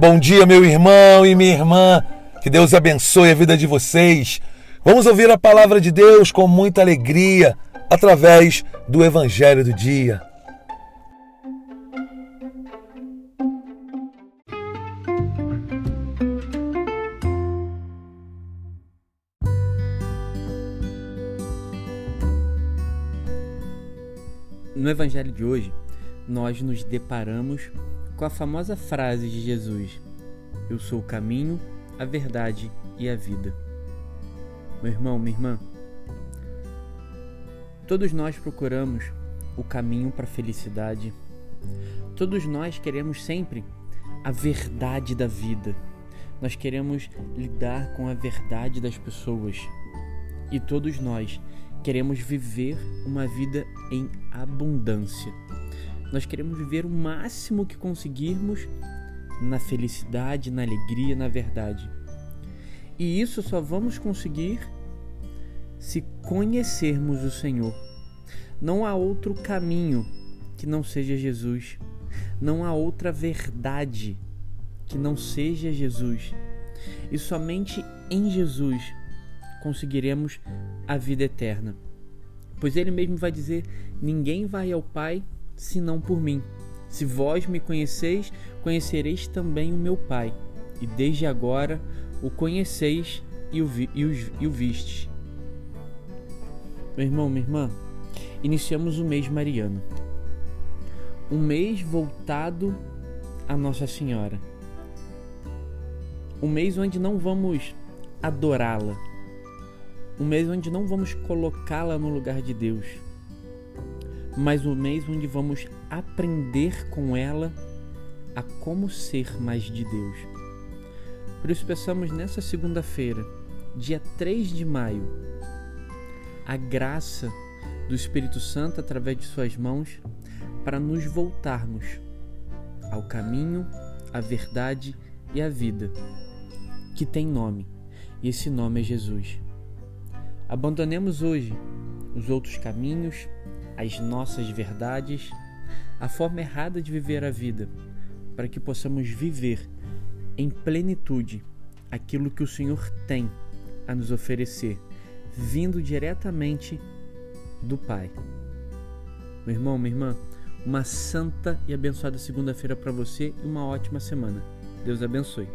Bom dia, meu irmão e minha irmã. Que Deus abençoe a vida de vocês. Vamos ouvir a palavra de Deus com muita alegria através do Evangelho do Dia. No Evangelho de hoje, nós nos deparamos com a famosa frase de Jesus: Eu sou o caminho, a verdade e a vida. Meu irmão, minha irmã, todos nós procuramos o caminho para a felicidade. Todos nós queremos sempre a verdade da vida. Nós queremos lidar com a verdade das pessoas. E todos nós queremos viver uma vida em abundância. Nós queremos viver o máximo que conseguirmos na felicidade, na alegria, na verdade. E isso só vamos conseguir se conhecermos o Senhor. Não há outro caminho que não seja Jesus. Não há outra verdade que não seja Jesus. E somente em Jesus conseguiremos a vida eterna. Pois ele mesmo vai dizer: Ninguém vai ao Pai senão por mim. Se vós me conheceis, conhecereis também o meu Pai, e desde agora o conheceis e o, vi, e o, e o. Meu irmão, minha irmã, iniciamos o mês mariano. Um mês voltado a Nossa Senhora. Um mês onde não vamos adorá-la, um mês onde não vamos colocá-la no lugar de Deus, mas um mês onde vamos aprender com ela a como ser mais de Deus. Por isso, peçamos nessa segunda-feira, dia 3 de maio, a graça do Espírito Santo através de Suas mãos para nos voltarmos ao caminho, à verdade e à vida, que tem nome, e esse nome é Jesus. Abandonemos hoje os outros caminhos, as nossas verdades, a forma errada de viver a vida, para que possamos viver em plenitude aquilo que o Senhor tem a nos oferecer, vindo diretamente do Pai. Meu irmão, minha irmã, uma santa e abençoada segunda-feira para você e uma ótima semana. Deus abençoe.